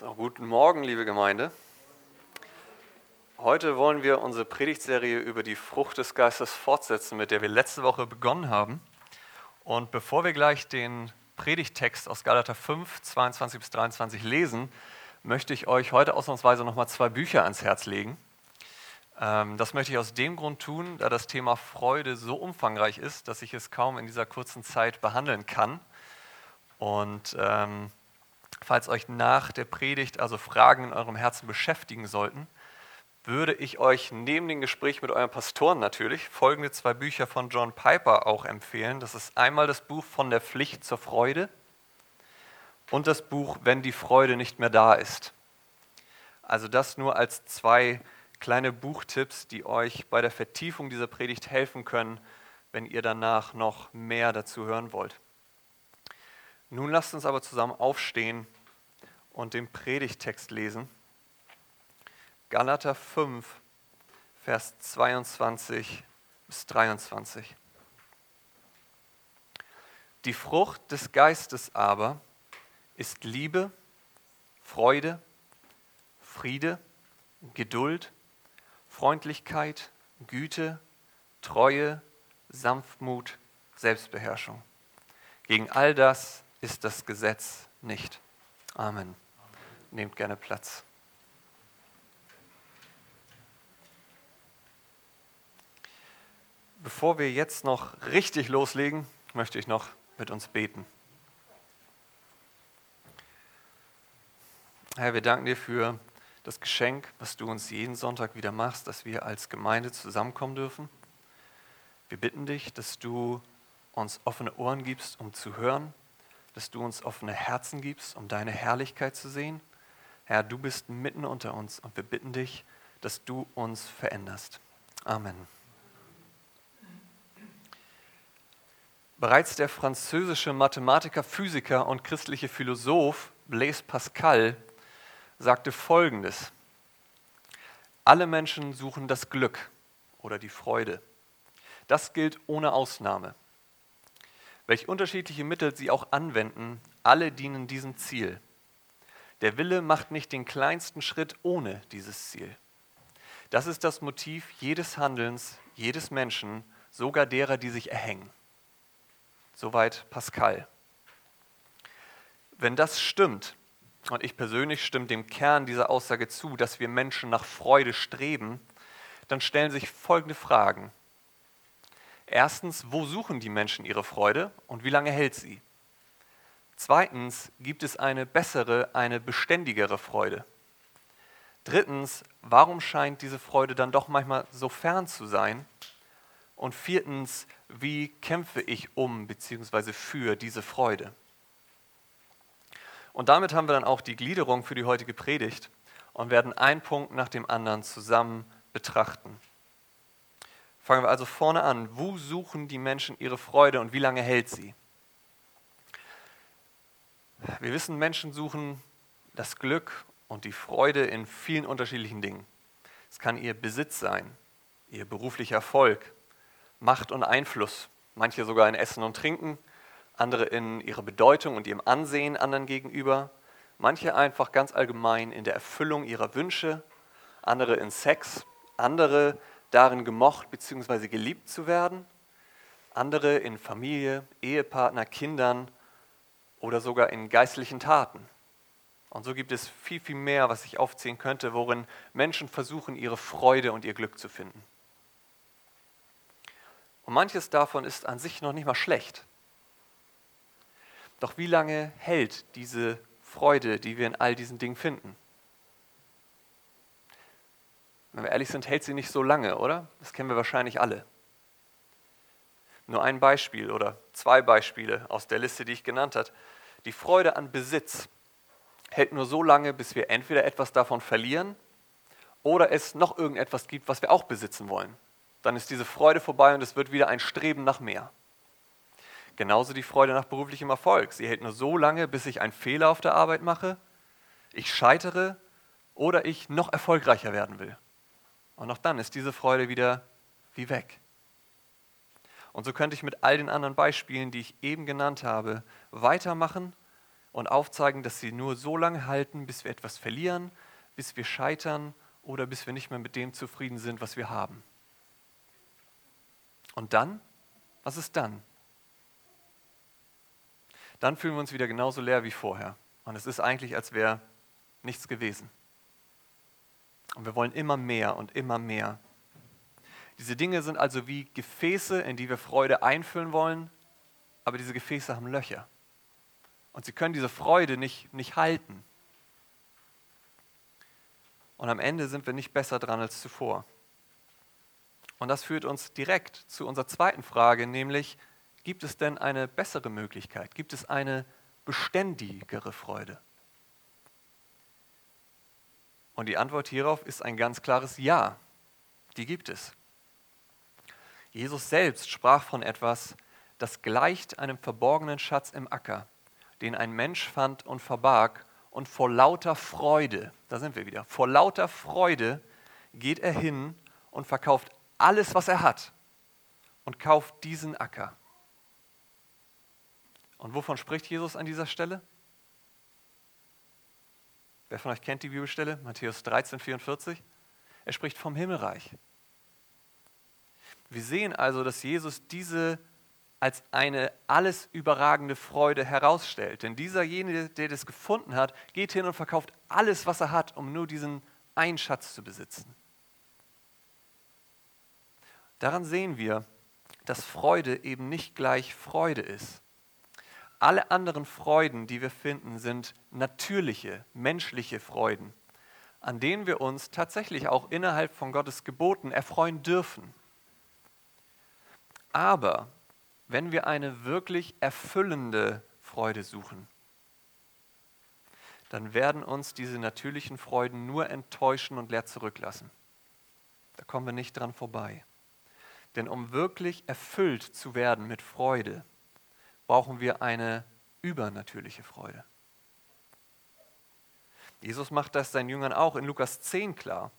So, guten Morgen, liebe Gemeinde. Heute wollen wir unsere Predigtserie über die Frucht des Geistes fortsetzen, mit der wir letzte Woche begonnen haben. Und bevor wir gleich den Predigttext aus Galater 5, 22 bis 23 lesen, möchte ich euch heute ausnahmsweise nochmal zwei Bücher ans Herz legen. Ähm, das möchte ich aus dem Grund tun, da das Thema Freude so umfangreich ist, dass ich es kaum in dieser kurzen Zeit behandeln kann. Und ähm, Falls euch nach der Predigt also Fragen in eurem Herzen beschäftigen sollten, würde ich euch neben dem Gespräch mit euren Pastoren natürlich folgende zwei Bücher von John Piper auch empfehlen. Das ist einmal das Buch von der Pflicht zur Freude und das Buch Wenn die Freude nicht mehr da ist. Also das nur als zwei kleine Buchtipps, die euch bei der Vertiefung dieser Predigt helfen können, wenn ihr danach noch mehr dazu hören wollt. Nun lasst uns aber zusammen aufstehen und den Predigtext lesen. Galater 5, Vers 22 bis 23. Die Frucht des Geistes aber ist Liebe, Freude, Friede, Geduld, Freundlichkeit, Güte, Treue, Sanftmut, Selbstbeherrschung. Gegen all das ist das Gesetz nicht. Amen. Nehmt gerne Platz. Bevor wir jetzt noch richtig loslegen, möchte ich noch mit uns beten. Herr, wir danken dir für das Geschenk, was du uns jeden Sonntag wieder machst, dass wir als Gemeinde zusammenkommen dürfen. Wir bitten dich, dass du uns offene Ohren gibst, um zu hören, dass du uns offene Herzen gibst, um deine Herrlichkeit zu sehen. Herr, du bist mitten unter uns und wir bitten dich, dass du uns veränderst. Amen. Bereits der französische Mathematiker, Physiker und christliche Philosoph Blaise Pascal sagte Folgendes. Alle Menschen suchen das Glück oder die Freude. Das gilt ohne Ausnahme. Welch unterschiedliche Mittel sie auch anwenden, alle dienen diesem Ziel. Der Wille macht nicht den kleinsten Schritt ohne dieses Ziel. Das ist das Motiv jedes Handelns, jedes Menschen, sogar derer, die sich erhängen. Soweit Pascal. Wenn das stimmt, und ich persönlich stimme dem Kern dieser Aussage zu, dass wir Menschen nach Freude streben, dann stellen sich folgende Fragen. Erstens, wo suchen die Menschen ihre Freude und wie lange hält sie? Zweitens, gibt es eine bessere, eine beständigere Freude? Drittens, warum scheint diese Freude dann doch manchmal so fern zu sein? Und viertens, wie kämpfe ich um bzw. für diese Freude? Und damit haben wir dann auch die Gliederung für die heutige Predigt und werden einen Punkt nach dem anderen zusammen betrachten. Fangen wir also vorne an. Wo suchen die Menschen ihre Freude und wie lange hält sie? Wir wissen, Menschen suchen das Glück und die Freude in vielen unterschiedlichen Dingen. Es kann ihr Besitz sein, ihr beruflicher Erfolg, Macht und Einfluss, manche sogar in Essen und Trinken, andere in ihrer Bedeutung und ihrem Ansehen anderen gegenüber, manche einfach ganz allgemein in der Erfüllung ihrer Wünsche, andere in Sex, andere in darin gemocht bzw. geliebt zu werden, andere in Familie, Ehepartner, Kindern oder sogar in geistlichen Taten. Und so gibt es viel, viel mehr, was ich aufzählen könnte, worin Menschen versuchen, ihre Freude und ihr Glück zu finden. Und manches davon ist an sich noch nicht mal schlecht. Doch wie lange hält diese Freude, die wir in all diesen Dingen finden? Wenn wir ehrlich sind, hält sie nicht so lange, oder? Das kennen wir wahrscheinlich alle. Nur ein Beispiel oder zwei Beispiele aus der Liste, die ich genannt habe. Die Freude an Besitz hält nur so lange, bis wir entweder etwas davon verlieren oder es noch irgendetwas gibt, was wir auch besitzen wollen. Dann ist diese Freude vorbei und es wird wieder ein Streben nach mehr. Genauso die Freude nach beruflichem Erfolg. Sie hält nur so lange, bis ich einen Fehler auf der Arbeit mache, ich scheitere oder ich noch erfolgreicher werden will. Und auch dann ist diese Freude wieder wie weg. Und so könnte ich mit all den anderen Beispielen, die ich eben genannt habe, weitermachen und aufzeigen, dass sie nur so lange halten, bis wir etwas verlieren, bis wir scheitern oder bis wir nicht mehr mit dem zufrieden sind, was wir haben. Und dann? Was ist dann? Dann fühlen wir uns wieder genauso leer wie vorher. Und es ist eigentlich, als wäre nichts gewesen. Und wir wollen immer mehr und immer mehr. Diese Dinge sind also wie Gefäße, in die wir Freude einfüllen wollen, aber diese Gefäße haben Löcher. Und sie können diese Freude nicht, nicht halten. Und am Ende sind wir nicht besser dran als zuvor. Und das führt uns direkt zu unserer zweiten Frage, nämlich, gibt es denn eine bessere Möglichkeit? Gibt es eine beständigere Freude? Und die Antwort hierauf ist ein ganz klares Ja. Die gibt es. Jesus selbst sprach von etwas, das gleicht einem verborgenen Schatz im Acker, den ein Mensch fand und verbarg, und vor lauter Freude, da sind wir wieder, vor lauter Freude geht er hin und verkauft alles, was er hat und kauft diesen Acker. Und wovon spricht Jesus an dieser Stelle? Wer von euch kennt die Bibelstelle? Matthäus 13, 44. Er spricht vom Himmelreich. Wir sehen also, dass Jesus diese als eine alles überragende Freude herausstellt. Denn dieserjenige, der das gefunden hat, geht hin und verkauft alles, was er hat, um nur diesen einen Schatz zu besitzen. Daran sehen wir, dass Freude eben nicht gleich Freude ist. Alle anderen Freuden, die wir finden, sind natürliche, menschliche Freuden, an denen wir uns tatsächlich auch innerhalb von Gottes Geboten erfreuen dürfen. Aber wenn wir eine wirklich erfüllende Freude suchen, dann werden uns diese natürlichen Freuden nur enttäuschen und leer zurücklassen. Da kommen wir nicht dran vorbei. Denn um wirklich erfüllt zu werden mit Freude, brauchen wir eine übernatürliche Freude. Jesus macht das seinen Jüngern auch in Lukas 10 klar.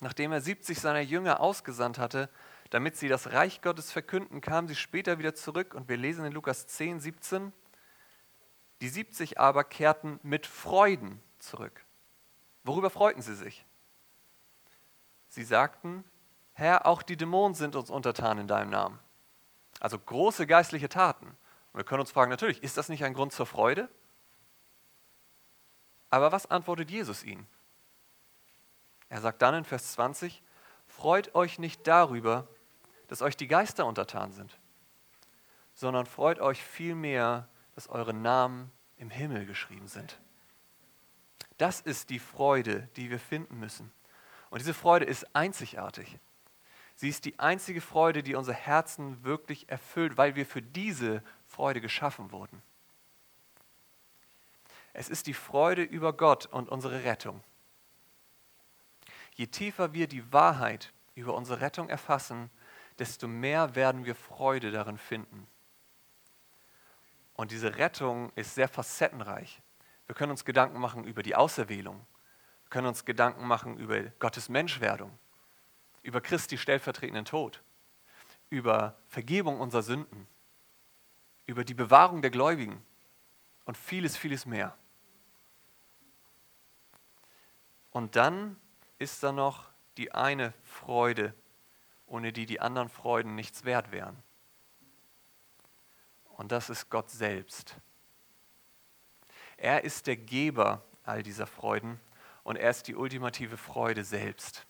Nachdem er 70 seiner Jünger ausgesandt hatte, damit sie das Reich Gottes verkünden, kamen sie später wieder zurück und wir lesen in Lukas 10, 17, die 70 aber kehrten mit Freuden zurück. Worüber freuten sie sich? Sie sagten, Herr, auch die Dämonen sind uns untertan in deinem Namen. Also große geistliche Taten. Und wir können uns fragen, natürlich, ist das nicht ein Grund zur Freude? Aber was antwortet Jesus ihnen? Er sagt dann in Vers 20, freut euch nicht darüber, dass euch die Geister untertan sind, sondern freut euch vielmehr, dass eure Namen im Himmel geschrieben sind. Das ist die Freude, die wir finden müssen. Und diese Freude ist einzigartig. Sie ist die einzige Freude, die unser Herzen wirklich erfüllt, weil wir für diese Freude geschaffen wurden. Es ist die Freude über Gott und unsere Rettung. Je tiefer wir die Wahrheit über unsere Rettung erfassen, desto mehr werden wir Freude darin finden. Und diese Rettung ist sehr facettenreich. Wir können uns Gedanken machen über die Auserwählung. Wir können uns Gedanken machen über Gottes Menschwerdung, über Christi stellvertretenden Tod, über Vergebung unserer Sünden, über die Bewahrung der Gläubigen und vieles, vieles mehr. Und dann ist da noch die eine Freude, ohne die die anderen Freuden nichts wert wären. Und das ist Gott selbst. Er ist der Geber all dieser Freuden und er ist die ultimative Freude selbst.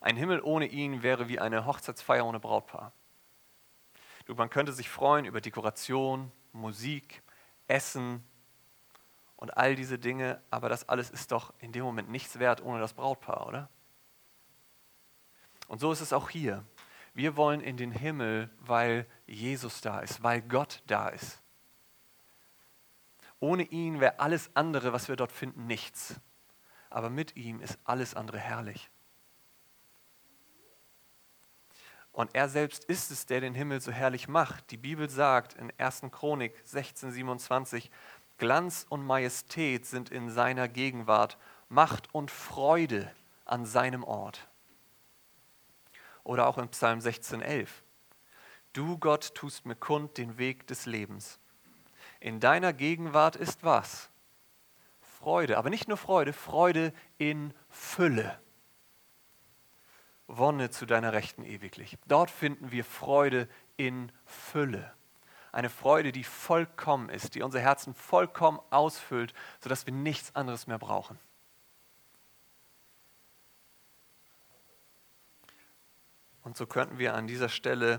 Ein Himmel ohne ihn wäre wie eine Hochzeitsfeier ohne Brautpaar. Man könnte sich freuen über Dekoration, Musik, Essen und all diese Dinge, aber das alles ist doch in dem Moment nichts wert ohne das Brautpaar, oder? Und so ist es auch hier. Wir wollen in den Himmel, weil Jesus da ist, weil Gott da ist. Ohne ihn wäre alles andere, was wir dort finden, nichts. Aber mit ihm ist alles andere herrlich. Und er selbst ist es, der den Himmel so herrlich macht. Die Bibel sagt in 1. Chronik 16, 27, Glanz und Majestät sind in seiner Gegenwart, Macht und Freude an seinem Ort. Oder auch in Psalm 16, 11. Du Gott tust mir kund den Weg des Lebens. In deiner Gegenwart ist was? Freude, aber nicht nur Freude, Freude in Fülle. Wonne zu deiner Rechten ewiglich. Dort finden wir Freude in Fülle. Eine Freude, die vollkommen ist, die unser Herzen vollkommen ausfüllt, sodass wir nichts anderes mehr brauchen. Und so könnten wir an dieser Stelle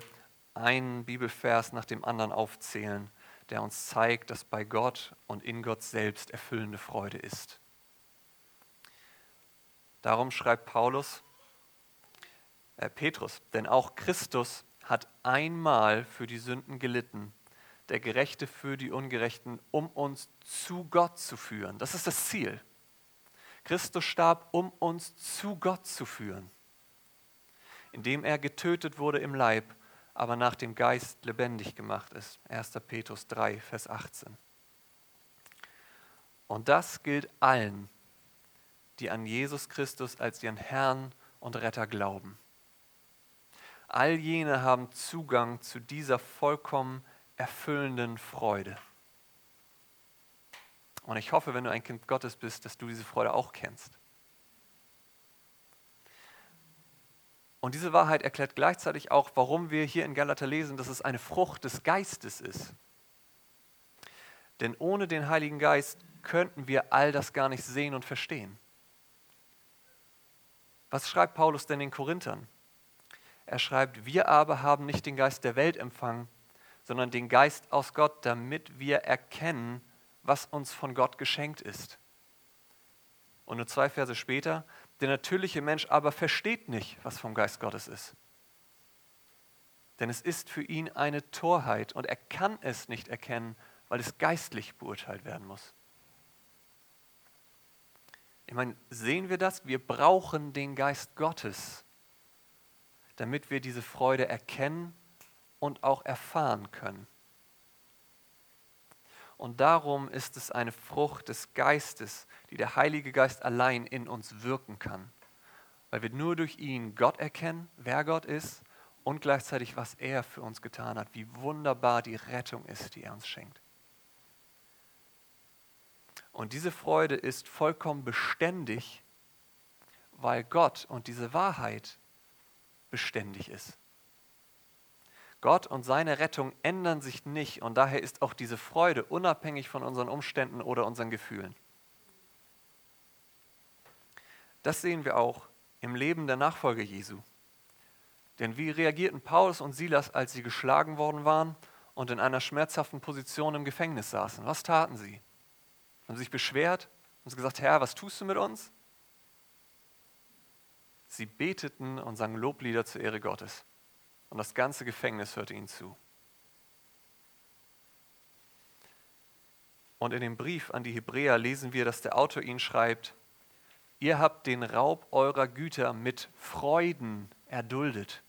einen Bibelvers nach dem anderen aufzählen, der uns zeigt, dass bei Gott und in Gott selbst erfüllende Freude ist. Darum schreibt Paulus, Petrus, denn auch Christus hat einmal für die Sünden gelitten, der Gerechte für die Ungerechten, um uns zu Gott zu führen. Das ist das Ziel. Christus starb, um uns zu Gott zu führen, indem er getötet wurde im Leib, aber nach dem Geist lebendig gemacht ist. 1. Petrus 3, Vers 18. Und das gilt allen, die an Jesus Christus als ihren Herrn und Retter glauben. All jene haben Zugang zu dieser vollkommen erfüllenden Freude. Und ich hoffe, wenn du ein Kind Gottes bist, dass du diese Freude auch kennst. Und diese Wahrheit erklärt gleichzeitig auch, warum wir hier in Galater lesen, dass es eine Frucht des Geistes ist. Denn ohne den Heiligen Geist könnten wir all das gar nicht sehen und verstehen. Was schreibt Paulus denn den Korinthern? Er schreibt, wir aber haben nicht den Geist der Welt empfangen, sondern den Geist aus Gott, damit wir erkennen, was uns von Gott geschenkt ist. Und nur zwei Verse später, der natürliche Mensch aber versteht nicht, was vom Geist Gottes ist. Denn es ist für ihn eine Torheit und er kann es nicht erkennen, weil es geistlich beurteilt werden muss. Ich meine, sehen wir das? Wir brauchen den Geist Gottes, damit wir diese Freude erkennen und auch erfahren können. Und darum ist es eine Frucht des Geistes, die der Heilige Geist allein in uns wirken kann. Weil wir nur durch ihn Gott erkennen, wer Gott ist und gleichzeitig, was er für uns getan hat, wie wunderbar die Rettung ist, die er uns schenkt. Und diese Freude ist vollkommen beständig, weil Gott und diese Wahrheit beständig ist. Gott und seine Rettung ändern sich nicht und daher ist auch diese Freude unabhängig von unseren Umständen oder unseren Gefühlen. Das sehen wir auch im Leben der Nachfolger Jesu. Denn wie reagierten Paulus und Silas, als sie geschlagen worden waren und in einer schmerzhaften Position im Gefängnis saßen? Was taten sie? Haben sie sich beschwert und gesagt, Herr, was tust du mit uns? Sie beteten und sangen Loblieder zur Ehre Gottes. Und das ganze Gefängnis hörte ihnen zu. Und in dem Brief an die Hebräer lesen wir, dass der Autor ihnen schreibt, ihr habt den Raub eurer Güter mit Freuden erduldet,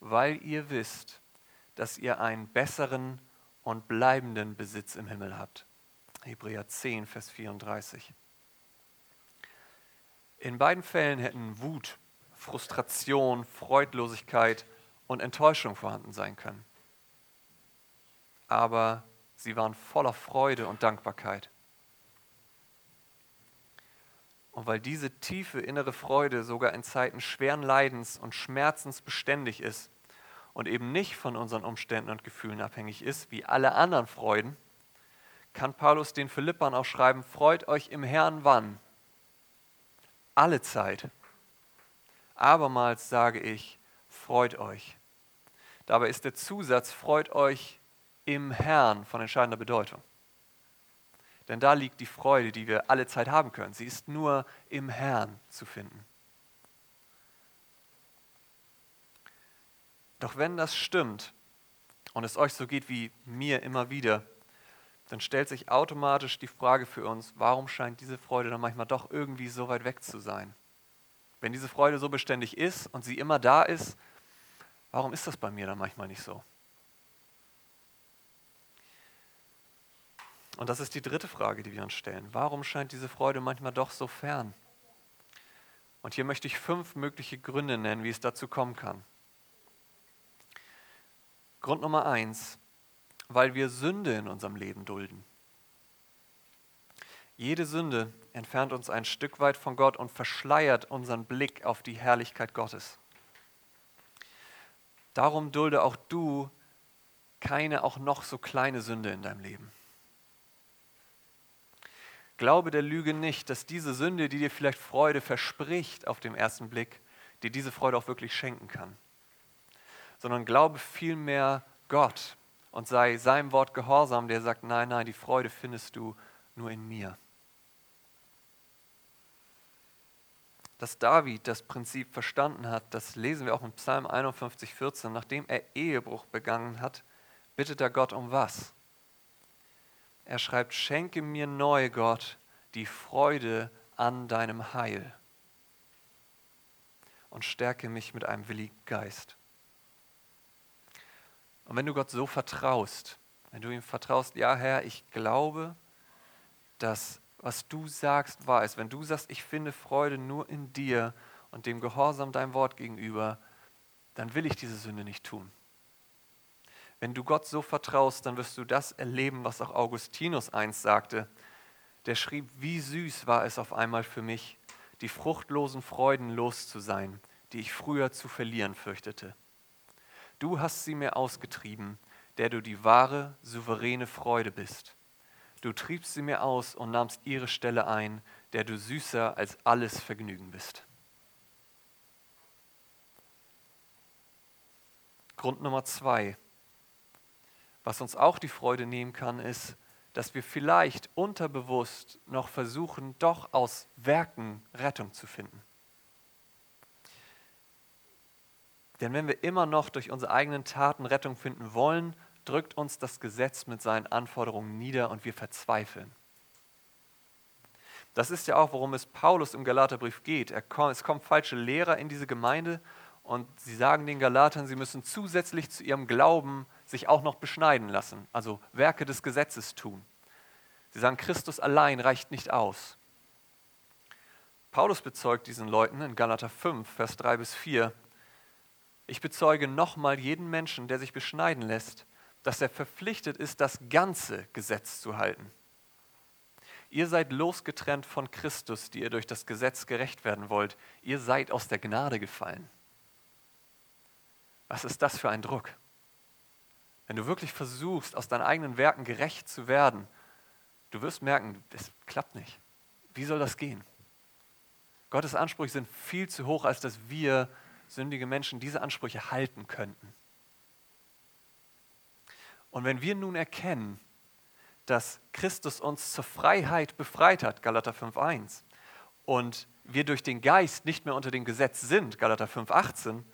weil ihr wisst, dass ihr einen besseren und bleibenden Besitz im Himmel habt. Hebräer 10, Vers 34. In beiden Fällen hätten Wut, Frustration, Freudlosigkeit und Enttäuschung vorhanden sein können. Aber sie waren voller Freude und Dankbarkeit. Und weil diese tiefe innere Freude sogar in Zeiten schweren Leidens und Schmerzens beständig ist und eben nicht von unseren Umständen und Gefühlen abhängig ist, wie alle anderen Freuden, kann Paulus den Philippern auch schreiben, freut euch im Herrn wann? Alle Zeit. Abermals sage ich, freut euch. Dabei ist der Zusatz, freut euch im Herrn von entscheidender Bedeutung. Denn da liegt die Freude, die wir alle Zeit haben können. Sie ist nur im Herrn zu finden. Doch wenn das stimmt und es euch so geht wie mir immer wieder, dann stellt sich automatisch die Frage für uns, warum scheint diese Freude dann manchmal doch irgendwie so weit weg zu sein? Wenn diese Freude so beständig ist und sie immer da ist, warum ist das bei mir dann manchmal nicht so? Und das ist die dritte Frage, die wir uns stellen. Warum scheint diese Freude manchmal doch so fern? Und hier möchte ich fünf mögliche Gründe nennen, wie es dazu kommen kann. Grund Nummer eins, weil wir Sünde in unserem Leben dulden. Jede Sünde entfernt uns ein Stück weit von Gott und verschleiert unseren Blick auf die Herrlichkeit Gottes. Darum dulde auch du keine auch noch so kleine Sünde in deinem Leben. Glaube der Lüge nicht, dass diese Sünde, die dir vielleicht Freude verspricht auf den ersten Blick, dir diese Freude auch wirklich schenken kann. Sondern glaube vielmehr Gott und sei seinem Wort gehorsam, der sagt, nein, nein, die Freude findest du nur in mir. Dass David das Prinzip verstanden hat, das lesen wir auch in Psalm 51, 14. Nachdem er Ehebruch begangen hat, bittet er Gott um was? Er schreibt, schenke mir neu, Gott, die Freude an deinem Heil und stärke mich mit einem willigen Geist. Und wenn du Gott so vertraust, wenn du ihm vertraust, ja Herr, ich glaube, dass was du sagst wahr ist, wenn du sagst, ich finde Freude nur in dir und dem Gehorsam deinem Wort gegenüber, dann will ich diese Sünde nicht tun. Wenn du Gott so vertraust, dann wirst du das erleben, was auch Augustinus einst sagte. Der schrieb, wie süß war es auf einmal für mich, die fruchtlosen Freuden los zu sein, die ich früher zu verlieren fürchtete. Du hast sie mir ausgetrieben, der du die wahre, souveräne Freude bist. Du triebst sie mir aus und nahmst ihre Stelle ein, der du süßer als alles Vergnügen bist. Grund Nummer zwei was uns auch die Freude nehmen kann, ist, dass wir vielleicht unterbewusst noch versuchen, doch aus Werken Rettung zu finden. Denn wenn wir immer noch durch unsere eigenen Taten Rettung finden wollen, drückt uns das Gesetz mit seinen Anforderungen nieder und wir verzweifeln. Das ist ja auch, worum es Paulus im Galaterbrief geht. es kommen falsche Lehrer in diese Gemeinde und sie sagen den Galatern, sie müssen zusätzlich zu ihrem Glauben sich auch noch beschneiden lassen, also Werke des Gesetzes tun. Sie sagen, Christus allein reicht nicht aus. Paulus bezeugt diesen Leuten in Galater 5, Vers 3 bis 4, ich bezeuge nochmal jeden Menschen, der sich beschneiden lässt, dass er verpflichtet ist, das ganze Gesetz zu halten. Ihr seid losgetrennt von Christus, die ihr durch das Gesetz gerecht werden wollt. Ihr seid aus der Gnade gefallen. Was ist das für ein Druck? Wenn du wirklich versuchst, aus deinen eigenen Werken gerecht zu werden, du wirst merken, das klappt nicht. Wie soll das gehen? Gottes Ansprüche sind viel zu hoch, als dass wir sündige Menschen diese Ansprüche halten könnten. Und wenn wir nun erkennen, dass Christus uns zur Freiheit befreit hat, Galater 5.1, und wir durch den Geist nicht mehr unter dem Gesetz sind, Galater 5.18,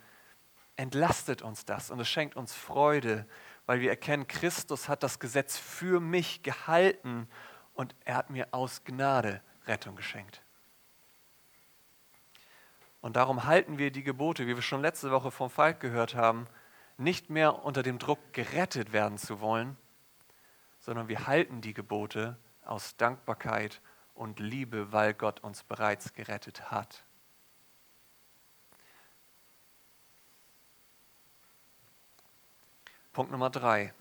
entlastet uns das und es schenkt uns Freude, weil wir erkennen, Christus hat das Gesetz für mich gehalten und er hat mir aus Gnade Rettung geschenkt. Und darum halten wir die Gebote, wie wir schon letzte Woche vom Falk gehört haben, nicht mehr unter dem Druck gerettet werden zu wollen, sondern wir halten die Gebote aus Dankbarkeit und Liebe, weil Gott uns bereits gerettet hat. Punkt Nummer drei.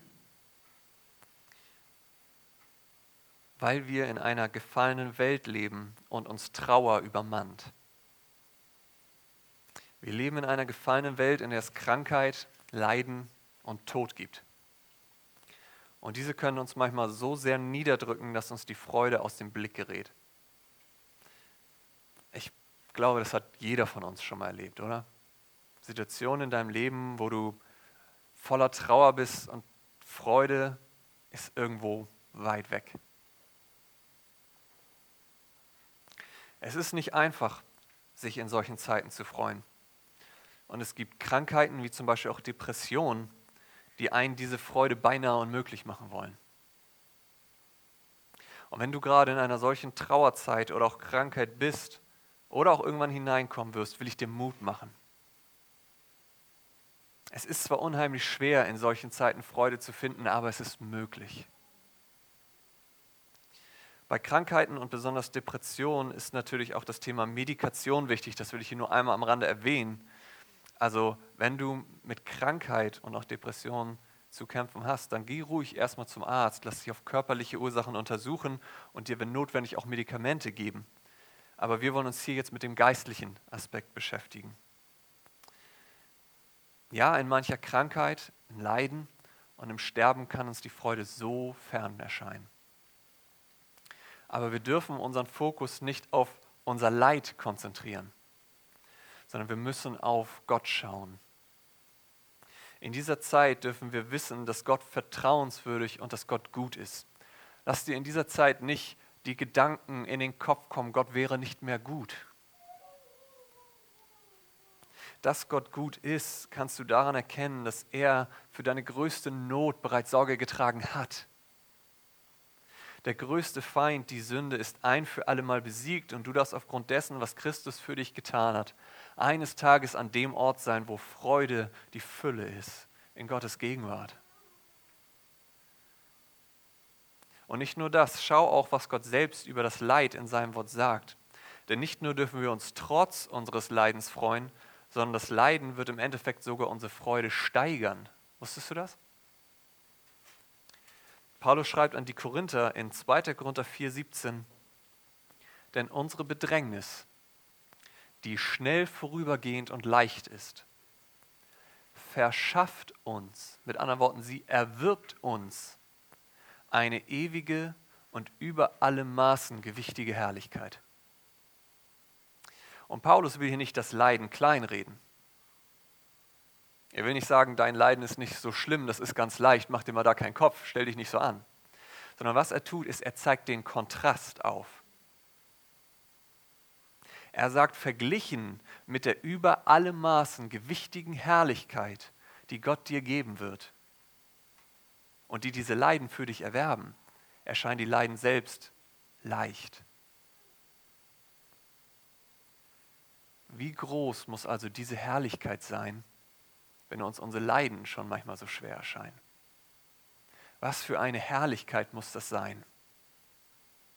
Weil wir in einer gefallenen Welt leben und uns Trauer übermannt. Wir leben in einer gefallenen Welt, in der es Krankheit, Leiden und Tod gibt. Und diese können uns manchmal so sehr niederdrücken, dass uns die Freude aus dem Blick gerät. Ich glaube, das hat jeder von uns schon mal erlebt, oder? Situationen in deinem Leben, wo du voller Trauer bist und Freude ist irgendwo weit weg. Es ist nicht einfach, sich in solchen Zeiten zu freuen. Und es gibt Krankheiten wie zum Beispiel auch Depressionen, die einen diese Freude beinahe unmöglich machen wollen. Und wenn du gerade in einer solchen Trauerzeit oder auch Krankheit bist oder auch irgendwann hineinkommen wirst, will ich dir Mut machen. Es ist zwar unheimlich schwer, in solchen Zeiten Freude zu finden, aber es ist möglich. Bei Krankheiten und besonders Depressionen ist natürlich auch das Thema Medikation wichtig. Das will ich hier nur einmal am Rande erwähnen. Also wenn du mit Krankheit und auch Depressionen zu kämpfen hast, dann geh ruhig erstmal zum Arzt, lass dich auf körperliche Ursachen untersuchen und dir, wenn notwendig, auch Medikamente geben. Aber wir wollen uns hier jetzt mit dem geistlichen Aspekt beschäftigen. Ja, in mancher Krankheit, in Leiden und im Sterben kann uns die Freude so fern erscheinen. Aber wir dürfen unseren Fokus nicht auf unser Leid konzentrieren, sondern wir müssen auf Gott schauen. In dieser Zeit dürfen wir wissen, dass Gott vertrauenswürdig und dass Gott gut ist. Lass dir in dieser Zeit nicht die Gedanken in den Kopf kommen, Gott wäre nicht mehr gut. Dass Gott gut ist, kannst du daran erkennen, dass er für deine größte Not bereits Sorge getragen hat. Der größte Feind, die Sünde, ist ein für alle Mal besiegt und du darfst aufgrund dessen, was Christus für dich getan hat, eines Tages an dem Ort sein, wo Freude die Fülle ist, in Gottes Gegenwart. Und nicht nur das, schau auch, was Gott selbst über das Leid in seinem Wort sagt. Denn nicht nur dürfen wir uns trotz unseres Leidens freuen, sondern das Leiden wird im Endeffekt sogar unsere Freude steigern. Wusstest du das? Paulus schreibt an die Korinther in 2. Korinther 4,17, denn unsere Bedrängnis, die schnell vorübergehend und leicht ist, verschafft uns, mit anderen Worten, sie erwirbt uns eine ewige und über alle Maßen gewichtige Herrlichkeit. Und Paulus will hier nicht das Leiden kleinreden. Er will nicht sagen, dein Leiden ist nicht so schlimm, das ist ganz leicht, mach dir mal da keinen Kopf, stell dich nicht so an. Sondern was er tut, ist, er zeigt den Kontrast auf. Er sagt, verglichen mit der über alle Maßen gewichtigen Herrlichkeit, die Gott dir geben wird und die diese Leiden für dich erwerben, erscheinen die Leiden selbst leicht. Wie groß muss also diese Herrlichkeit sein, wenn uns unsere Leiden schon manchmal so schwer erscheinen. Was für eine Herrlichkeit muss das sein,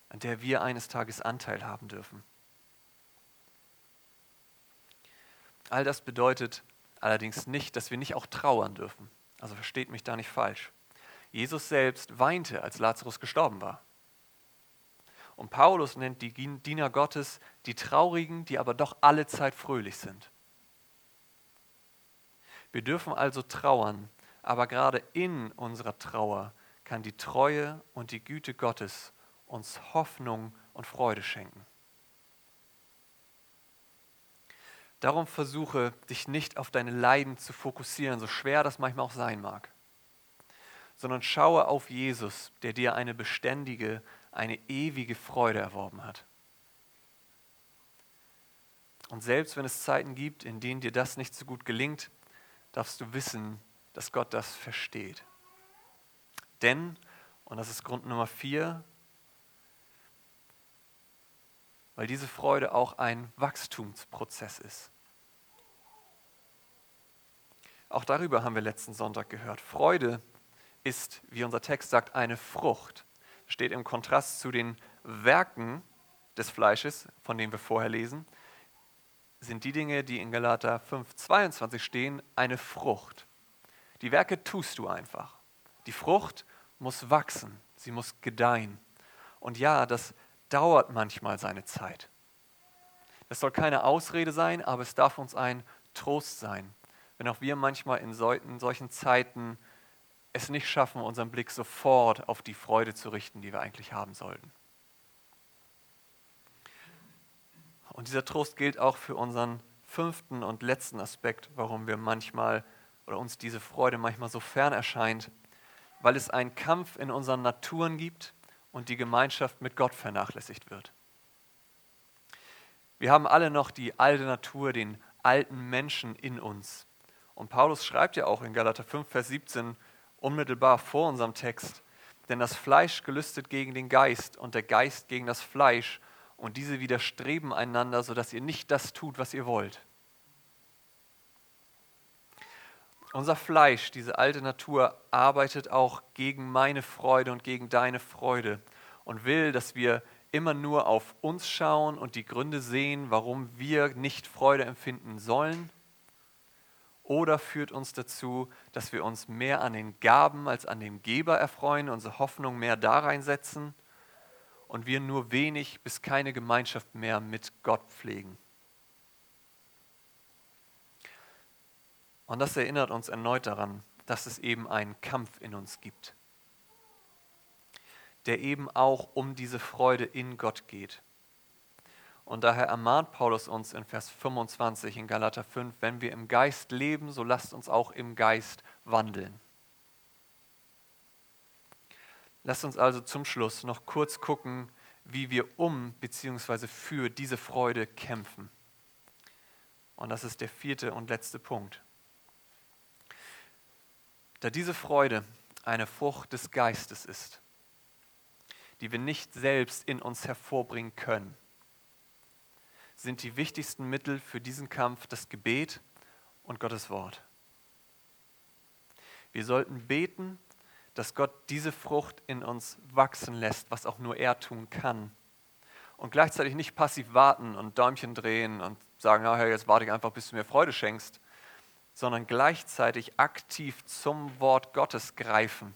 an der wir eines Tages Anteil haben dürfen. All das bedeutet allerdings nicht, dass wir nicht auch trauern dürfen. Also versteht mich da nicht falsch. Jesus selbst weinte, als Lazarus gestorben war. Und Paulus nennt die Diener Gottes die Traurigen, die aber doch alle Zeit fröhlich sind. Wir dürfen also trauern, aber gerade in unserer Trauer kann die Treue und die Güte Gottes uns Hoffnung und Freude schenken. Darum versuche dich nicht auf deine Leiden zu fokussieren, so schwer das manchmal auch sein mag, sondern schaue auf Jesus, der dir eine beständige, eine ewige Freude erworben hat. Und selbst wenn es Zeiten gibt, in denen dir das nicht so gut gelingt, darfst du wissen, dass Gott das versteht. Denn, und das ist Grund Nummer vier, weil diese Freude auch ein Wachstumsprozess ist. Auch darüber haben wir letzten Sonntag gehört. Freude ist, wie unser Text sagt, eine Frucht. Steht im Kontrast zu den Werken des Fleisches, von denen wir vorher lesen, sind die Dinge, die in Galater 5,22 stehen, eine Frucht. Die Werke tust du einfach. Die Frucht muss wachsen, sie muss gedeihen. Und ja, das dauert manchmal seine Zeit. Das soll keine Ausrede sein, aber es darf uns ein Trost sein, wenn auch wir manchmal in solchen Zeiten es nicht schaffen, unseren Blick sofort auf die Freude zu richten, die wir eigentlich haben sollten. Und dieser Trost gilt auch für unseren fünften und letzten Aspekt, warum wir manchmal oder uns diese Freude manchmal so fern erscheint, weil es einen Kampf in unseren Naturen gibt und die Gemeinschaft mit Gott vernachlässigt wird. Wir haben alle noch die alte Natur, den alten Menschen in uns. Und Paulus schreibt ja auch in Galater 5, Vers 17, unmittelbar vor unserem Text, denn das Fleisch gelüstet gegen den Geist und der Geist gegen das Fleisch und diese widerstreben einander, sodass ihr nicht das tut, was ihr wollt. Unser Fleisch, diese alte Natur, arbeitet auch gegen meine Freude und gegen deine Freude und will, dass wir immer nur auf uns schauen und die Gründe sehen, warum wir nicht Freude empfinden sollen oder führt uns dazu, dass wir uns mehr an den Gaben als an dem Geber erfreuen, unsere Hoffnung mehr da reinsetzen und wir nur wenig bis keine Gemeinschaft mehr mit Gott pflegen. Und das erinnert uns erneut daran, dass es eben einen Kampf in uns gibt, der eben auch um diese Freude in Gott geht. Und daher ermahnt Paulus uns in Vers 25 in Galater 5, wenn wir im Geist leben, so lasst uns auch im Geist wandeln. Lasst uns also zum Schluss noch kurz gucken, wie wir um bzw. für diese Freude kämpfen. Und das ist der vierte und letzte Punkt. Da diese Freude eine Frucht des Geistes ist, die wir nicht selbst in uns hervorbringen können, sind die wichtigsten Mittel für diesen Kampf das Gebet und Gottes Wort. Wir sollten beten, dass Gott diese Frucht in uns wachsen lässt, was auch nur er tun kann. Und gleichzeitig nicht passiv warten und Däumchen drehen und sagen, na, Herr, jetzt warte ich einfach, bis du mir Freude schenkst, sondern gleichzeitig aktiv zum Wort Gottes greifen.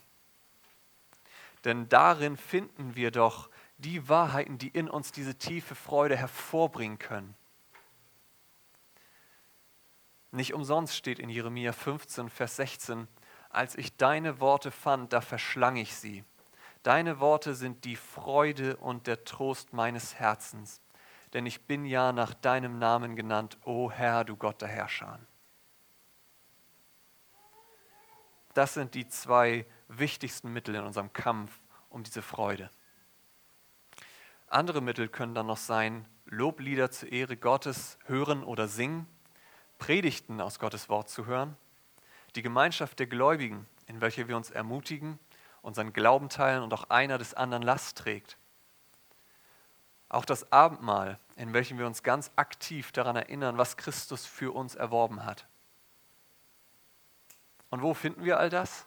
Denn darin finden wir doch die Wahrheiten, die in uns diese tiefe Freude hervorbringen können. Nicht umsonst steht in Jeremia 15, Vers 16, als ich deine Worte fand, da verschlang ich sie. Deine Worte sind die Freude und der Trost meines Herzens, denn ich bin ja nach deinem Namen genannt, o Herr, du Gott der Herrscher. Das sind die zwei wichtigsten Mittel in unserem Kampf um diese Freude. Andere Mittel können dann noch sein, Loblieder zur Ehre Gottes hören oder singen, Predigten aus Gottes Wort zu hören, die Gemeinschaft der Gläubigen, in welcher wir uns ermutigen, unseren Glauben teilen und auch einer des anderen Last trägt. Auch das Abendmahl, in welchem wir uns ganz aktiv daran erinnern, was Christus für uns erworben hat. Und wo finden wir all das?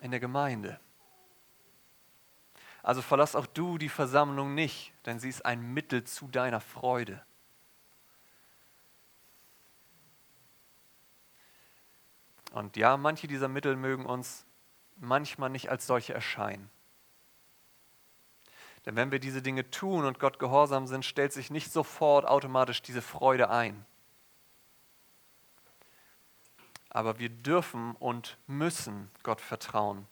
In der Gemeinde. Also verlass auch du die Versammlung nicht, denn sie ist ein Mittel zu deiner Freude. Und ja, manche dieser Mittel mögen uns manchmal nicht als solche erscheinen. Denn wenn wir diese Dinge tun und Gott gehorsam sind, stellt sich nicht sofort automatisch diese Freude ein. Aber wir dürfen und müssen Gott vertrauen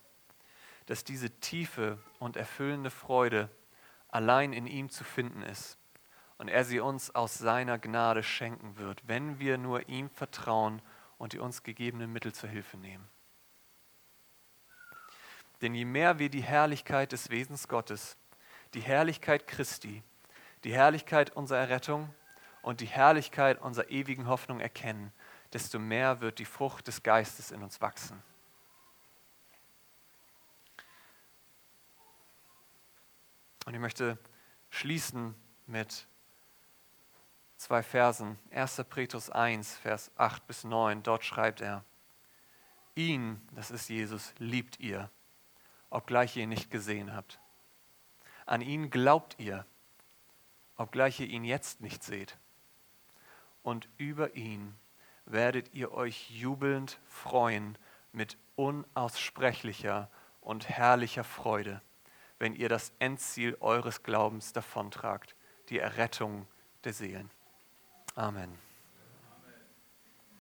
dass diese tiefe und erfüllende Freude allein in ihm zu finden ist und er sie uns aus seiner Gnade schenken wird, wenn wir nur ihm vertrauen und die uns gegebenen Mittel zur Hilfe nehmen. Denn je mehr wir die Herrlichkeit des Wesens Gottes, die Herrlichkeit Christi, die Herrlichkeit unserer Errettung und die Herrlichkeit unserer ewigen Hoffnung erkennen, desto mehr wird die Frucht des Geistes in uns wachsen. Und ich möchte schließen mit zwei Versen. 1. Petrus 1, Vers 8 bis 9. Dort schreibt er, ihn, das ist Jesus, liebt ihr, obgleich ihr ihn nicht gesehen habt. An ihn glaubt ihr, obgleich ihr ihn jetzt nicht seht. Und über ihn werdet ihr euch jubelnd freuen mit unaussprechlicher und herrlicher Freude wenn ihr das Endziel eures Glaubens davontragt, die Errettung der Seelen. Amen.